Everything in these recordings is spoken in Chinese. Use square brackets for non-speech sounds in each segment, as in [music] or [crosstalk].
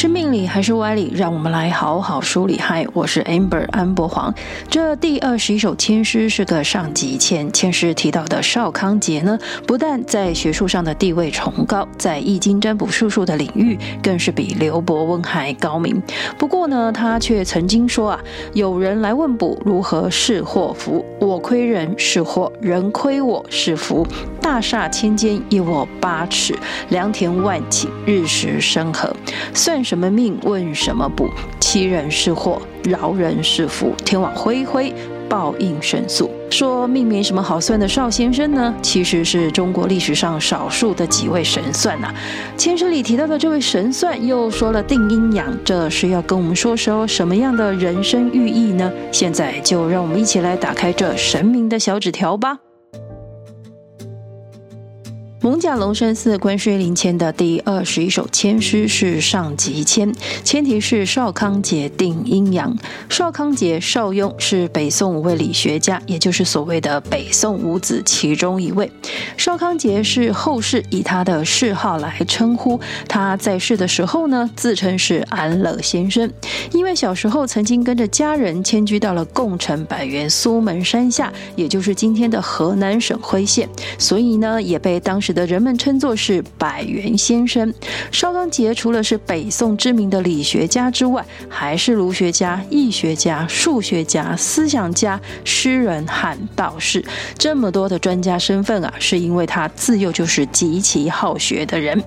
是命理还是歪理？让我们来好好梳理。嗨，我是 Amber 安博黄。这第二十一首千诗是个上级签，签诗提到的邵康节呢，不但在学术上的地位崇高，在易经占卜术数的领域更是比刘伯温还高明。不过呢，他却曾经说啊，有人来问卜如何是祸福，我亏人是祸，人亏我是福。大厦千间，一我八尺；良田万顷，日食生和。算什么命？问什么卜？欺人是祸，饶人是福。天网恢恢，报应神速。说命没什么好算的邵先生呢，其实是中国历史上少数的几位神算呐、啊。签诗里提到的这位神算，又说了定阴阳，这是要跟我们说说什么样的人生寓意呢？现在就让我们一起来打开这神明的小纸条吧。蒙甲龙山寺观世音灵签的第二十一首签诗是上级签，签题是少康节定阴阳。少康节，邵雍是北宋五位理学家，也就是所谓的北宋五子其中一位。邵康节是后世以他的谥号来称呼。他在世的时候呢，自称是安乐先生，因为小时候曾经跟着家人迁居到了贡城百元苏门山下，也就是今天的河南省辉县，所以呢，也被当时。使得人们称作是百元先生。邵康节除了是北宋知名的理学家之外，还是儒学家、易学家、数学家、思想家、诗人和道士，这么多的专家身份啊，是因为他自幼就是极其好学的人。《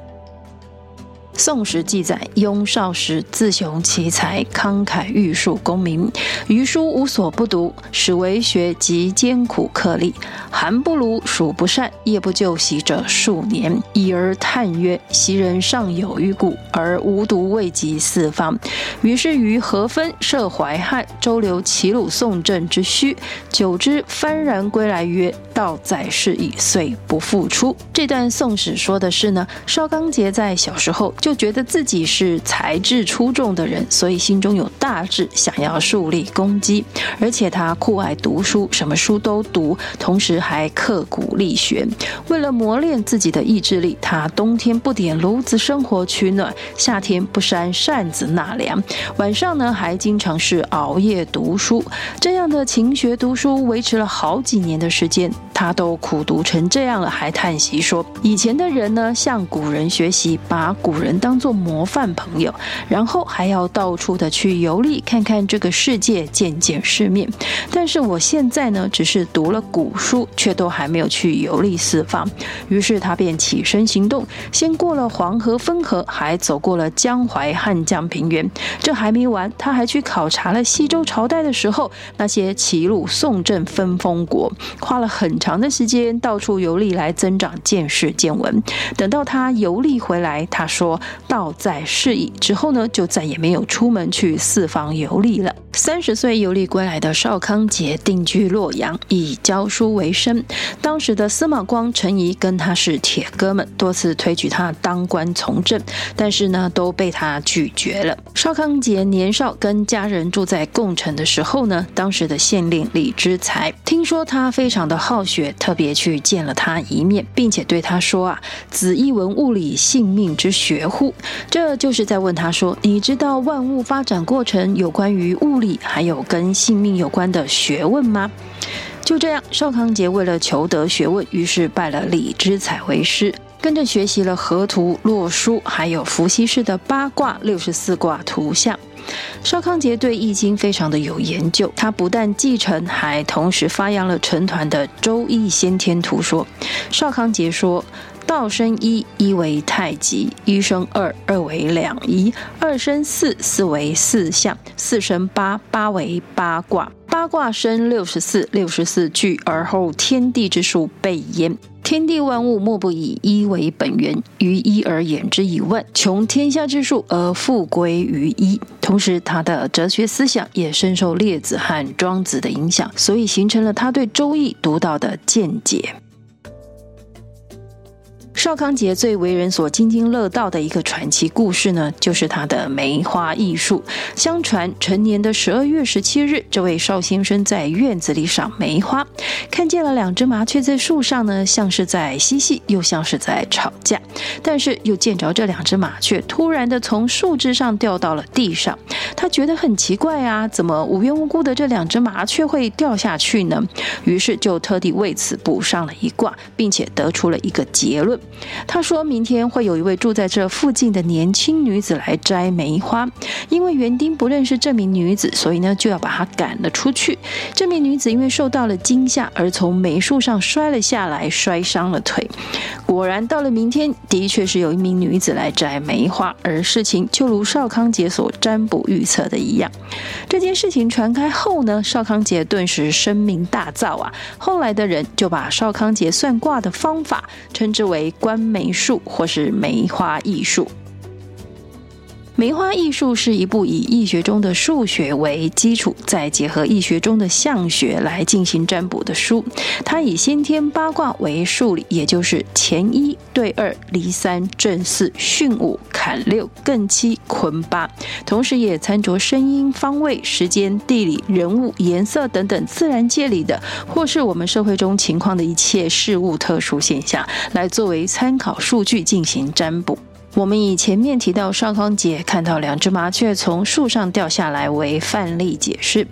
宋史》记载，雍少时自雄奇才，慷慨玉树，功名。余书无所不读，始为学极艰苦克力，寒不卢，暑不善，夜不就席者数年。已而叹曰：“昔人尚有余故，而吾独未及四方。”于是于和分设淮汉，周流齐鲁宋郑之虚。久之幡然归来曰：“道在是矣，遂不复出。”这段《宋史》说的是呢，邵刚节在小时候。就觉得自己是才智出众的人，所以心中有大志，想要树立功绩。而且他酷爱读书，什么书都读，同时还刻苦力学。为了磨练自己的意志力，他冬天不点炉子生火取暖，夏天不扇扇子纳凉，晚上呢还经常是熬夜读书。这样的勤学读书维持了好几年的时间，他都苦读成这样了，还叹息说：“以前的人呢，向古人学习，把古人。”当做模范朋友，然后还要到处的去游历，看看这个世界，见见世面。但是我现在呢，只是读了古书，却都还没有去游历四方。于是他便起身行动，先过了黄河汾河，还走过了江淮汉江平原。这还没完，他还去考察了西周朝代的时候那些齐鲁宋郑分封国，花了很长的时间到处游历来增长见识见闻。等到他游历回来，他说。道在是矣之后呢，就再也没有出门去四方游历了。三十岁游历归来的邵康节定居洛阳，以教书为生。当时的司马光、陈仪跟他是铁哥们，多次推举他当官从政，但是呢都被他拒绝了。邵康节年少跟家人住在贡城的时候呢，当时的县令李之才听说他非常的好学，特别去见了他一面，并且对他说啊：“子亦文物理性命之学乎？”这就是在问他说：“你知道万物发展过程有关于物理理，还有跟性命有关的学问吗？”就这样，邵康节为了求得学问，于是拜了李之才为师，跟着学习了河图、洛书，还有伏羲氏的八卦、六十四卦图像。邵康节对易经非常的有研究，他不但继承，还同时发扬了成团的《周易先天图说》。邵康节说。道生一，一为太极；一生二，二为两仪；二生四，四为四象；四生八，八为八卦。八卦生六十四，六十四聚而后天地之数备焉。天地万物莫不以一为本源，于一而言之以万，穷天下之数而复归于一。同时，他的哲学思想也深受列子和庄子的影响，所以形成了他对周易独到的见解。邵康节最为人所津津乐道的一个传奇故事呢，就是他的梅花艺术。相传成年的十二月十七日，这位邵先生在院子里赏梅花，看见了两只麻雀在树上呢，像是在嬉戏，又像是在吵架。但是又见着这两只麻雀突然的从树枝上掉到了地上，他觉得很奇怪啊，怎么无缘无故的这两只麻雀会掉下去呢？于是就特地为此卜上了一卦，并且得出了一个结论。他说明天会有一位住在这附近的年轻女子来摘梅花，因为园丁不认识这名女子，所以呢就要把她赶了出去。这名女子因为受到了惊吓，而从梅树上摔了下来，摔伤了腿。果然到了明天，的确是有一名女子来摘梅花，而事情就如邵康杰所占卜预测的一样。这件事情传开后呢，邵康杰顿时声名大噪啊！后来的人就把邵康节算卦的方法称之为观梅术或是梅花艺术。梅花易数是一部以易学中的数学为基础，再结合易学中的象学来进行占卜的书。它以先天八卦为数理，也就是乾一兑二离三震四巽五坎六艮七坤八，同时也参酌声音、方位、时间、地理、人物、颜色等等自然界里的或是我们社会中情况的一切事物特殊现象，来作为参考数据进行占卜。我们以前面提到邵康节看到两只麻雀从树上掉下来为范例解释，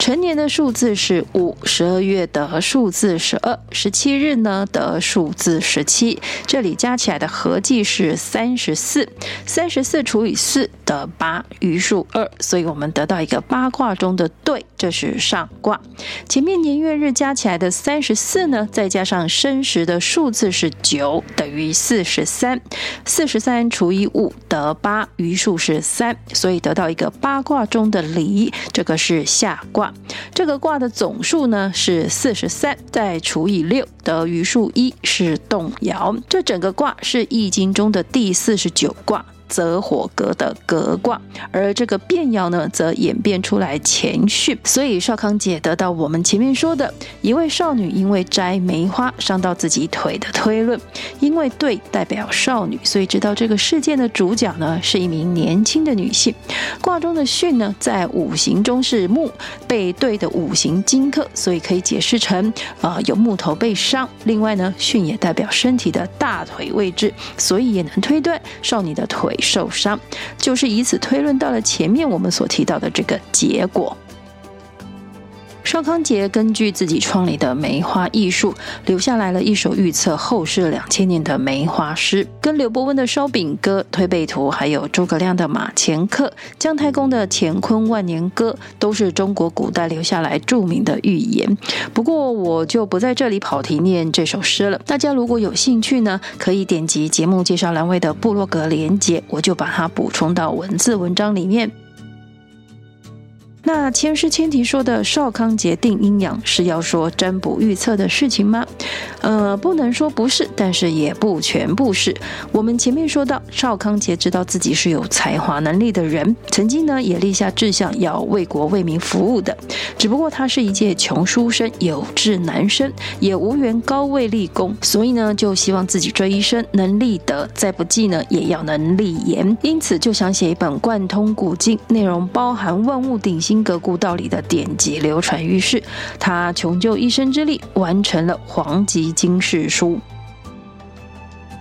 成年的数字是五，十二月的数字十二，十七日呢得数字十七，这里加起来的合计是三十四，三十四除以四得八，余数二，所以我们得到一个八卦中的对，这是上卦。前面年月日加起来的三十四呢，再加上申时的数字是九，等于四十三，四十三。三除以五得八，余数是三，所以得到一个八卦中的离，这个是下卦。这个卦的总数呢是四十三，再除以六得余数一，是动摇。这整个卦是易经中的第四十九卦。泽火革的革卦，而这个变爻呢，则演变出来前巽，所以少康姐得到我们前面说的一位少女因为摘梅花伤到自己腿的推论，因为对代表少女，所以知道这个事件的主角呢是一名年轻的女性。卦中的巽呢，在五行中是木，被对的五行金克，所以可以解释成啊、有木头被伤。另外呢，巽也代表身体的大腿位置，所以也能推断少女的腿。受伤，就是以此推论到了前面我们所提到的这个结果。邵康节根据自己创立的梅花艺术，留下来了一首预测后世两千年的梅花诗，跟刘伯温的《烧饼歌》、推背图，还有诸葛亮的《马前课》、姜太公的《乾坤万年歌》，都是中国古代留下来著名的寓言。不过我就不在这里跑题念这首诗了。大家如果有兴趣呢，可以点击节目介绍栏位的部落格连接，我就把它补充到文字文章里面。那千诗千题说的少康节定阴阳是要说占卜预测的事情吗？呃，不能说不是，但是也不全部是。我们前面说到，少康节知道自己是有才华能力的人，曾经呢也立下志向要为国为民服务的。只不过他是一介穷书生，有志难伸，也无缘高位立功，所以呢就希望自己这一生能立德，再不济呢也要能立言。因此就想写一本贯通古今，内容包含万物鼎新格故道里的典籍流传于世，他穷究一生之力，完成了《黄极经世书》。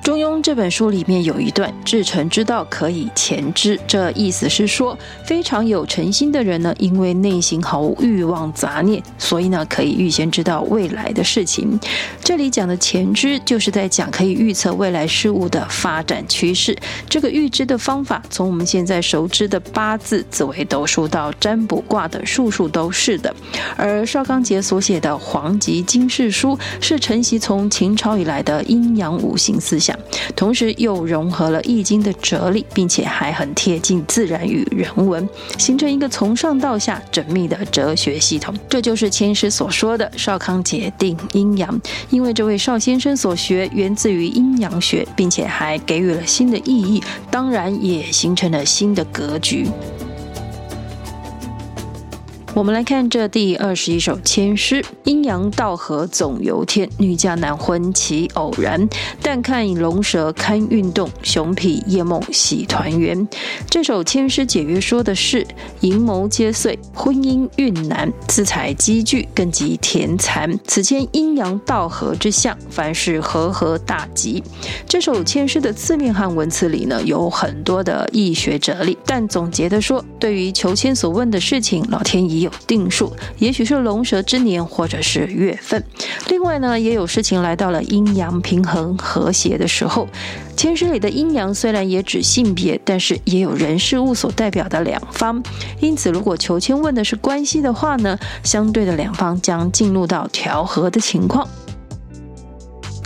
中庸这本书里面有一段“至诚之道，可以前知”，这意思是说，非常有诚心的人呢，因为内心毫无欲望杂念，所以呢，可以预先知道未来的事情。这里讲的前知，就是在讲可以预测未来事物的发展趋势。这个预知的方法，从我们现在熟知的八字、紫微斗数到占卜卦的术数都是的。而 [laughs] 邵康节所写的《黄极经世书》，是承袭从秦朝以来的阴阳五行思想。同时又融合了易经的哲理，并且还很贴近自然与人文，形成一个从上到下缜密的哲学系统。这就是签诗所说的少康节定阴阳。因为这位邵先生所学源自于阴阳学，并且还给予了新的意义，当然也形成了新的格局。我们来看这第二十一首签诗：阴阳道合总有天，女嫁男婚岂偶然？但看龙蛇堪运动，熊罴夜梦喜团圆。这首签诗解约说的是阴谋皆遂，婚姻运难，资财积聚，更及田残。此签阴阳道合之象，凡事和合大吉。这首签诗的字面和文词里呢，有很多的易学哲理，但总结的说，对于求签所问的事情，老天爷有定数，也许是龙蛇之年，或者是月份。另外呢，也有事情来到了阴阳平衡和谐的时候。千师里的阴阳虽然也指性别，但是也有人事物所代表的两方。因此，如果求签问的是关系的话呢，相对的两方将进入到调和的情况。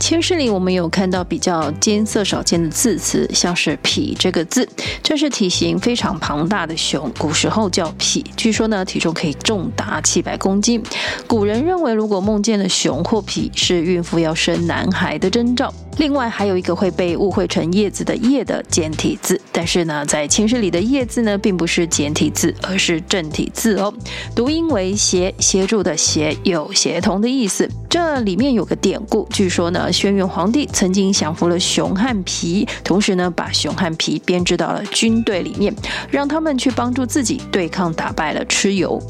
签诗里，我们有看到比较艰涩少见的字词，像是“罴”这个字，这是体型非常庞大的熊，古时候叫罴，据说呢体重可以重达七百公斤。古人认为，如果梦见了熊或罴，是孕妇要生男孩的征兆。另外还有一个会被误会成叶子的“叶”的简体字，但是呢，在签诗里的“叶”字呢，并不是简体字，而是正体字哦，读音为“协”，协助的“协”，有协同的意思。这里面有个典故，据说呢，轩辕皇帝曾经降服了熊汉皮，同时呢，把熊汉皮编制到了军队里面，让他们去帮助自己对抗打败了蚩尤。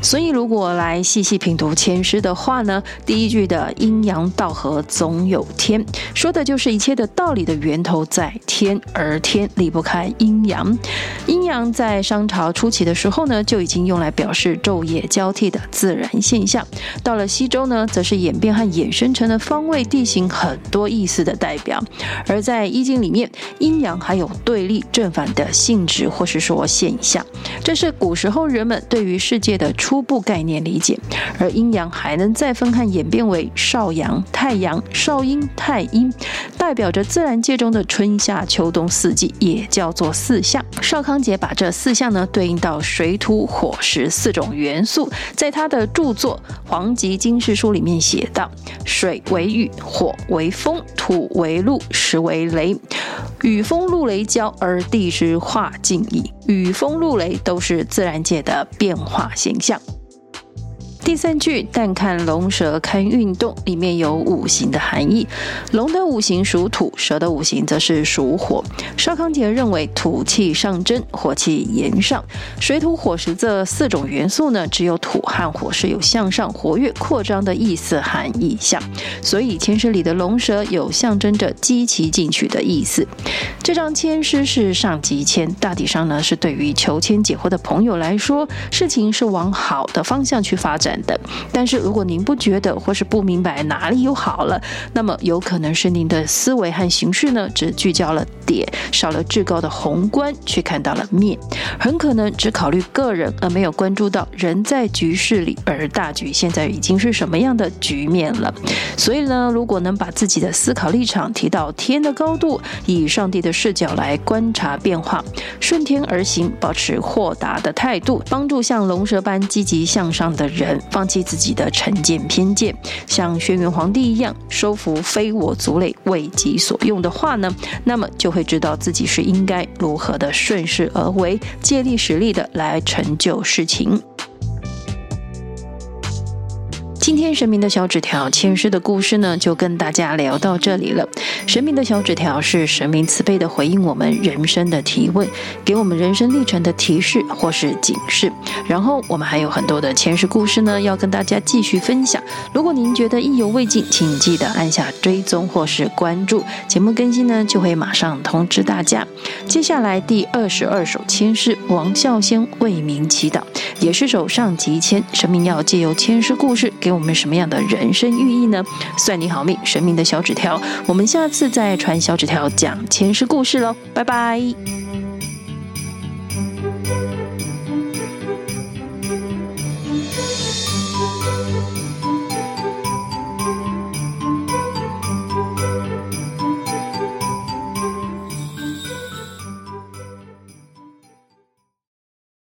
所以，如果来细细品读签诗的话呢，第一句的“阴阳道合总有天”，说的就是一切的道理的源头在天，而天离不开阴阳。阴阳在商朝初期的时候呢，就已经用来表示昼夜交替的自然现象。到了西周呢，则是演变和衍生成了方位、地形很多意思的代表。而在易经里面，阴阳还有对立、正反的性质或是说现象，这是古时候人们对于世界的初步概念理解，而阴阳还能再分看演变为少阳、太阳、少阴、太阴，代表着自然界中的春夏秋冬四季，也叫做四象。邵康节把这四象呢对应到水土火石四种元素，在他的著作《黄极经世书》里面写道：水为雨，火为风，土为露，石为雷。雨风露雷交，而地之化静矣。雨风露雷都是自然界的变化形象。第三句，但看龙蛇堪运动，里面有五行的含义。龙的五行属土，蛇的五行则是属火。邵康节认为土气上蒸，火气炎上。水土火石这四种元素呢，只有土和火是有向上、活跃、扩张的意思和意象。所以签诗里的龙蛇有象征着积极进取的意思。这张签诗是上吉签，大体上呢是对于求签解惑的朋友来说，事情是往好的方向去发展的，但是如果您不觉得或是不明白哪里又好了，那么有可能是您的思维和形式呢，只聚焦了点，少了至高的宏观，去看到了面，很可能只考虑个人，而没有关注到人在局势里，而大局现在已经是什么样的局面了。所以呢，如果能把自己的思考立场提到天的高度，以上帝的视角来观察变化，顺天而行，保持豁达的态度，帮助像龙蛇般积极向上的人。放弃自己的成见偏见，像轩辕皇帝一样，收服非我族类，为己所用的话呢，那么就会知道自己是应该如何的顺势而为，借力使力的来成就事情。今天神明的小纸条签诗的故事呢，就跟大家聊到这里了。神明的小纸条是神明慈悲的回应我们人生的提问，给我们人生历程的提示或是警示。然后我们还有很多的前世故事呢，要跟大家继续分享。如果您觉得意犹未尽，请记得按下追踪或是关注，节目更新呢就会马上通知大家。接下来第二十二首签诗，王孝先为民祈祷，也是首上级签，神明要借由签诗故事给我。我们什么样的人生寓意呢？算你好命，神明的小纸条，我们下次再传小纸条讲前世故事喽，拜拜。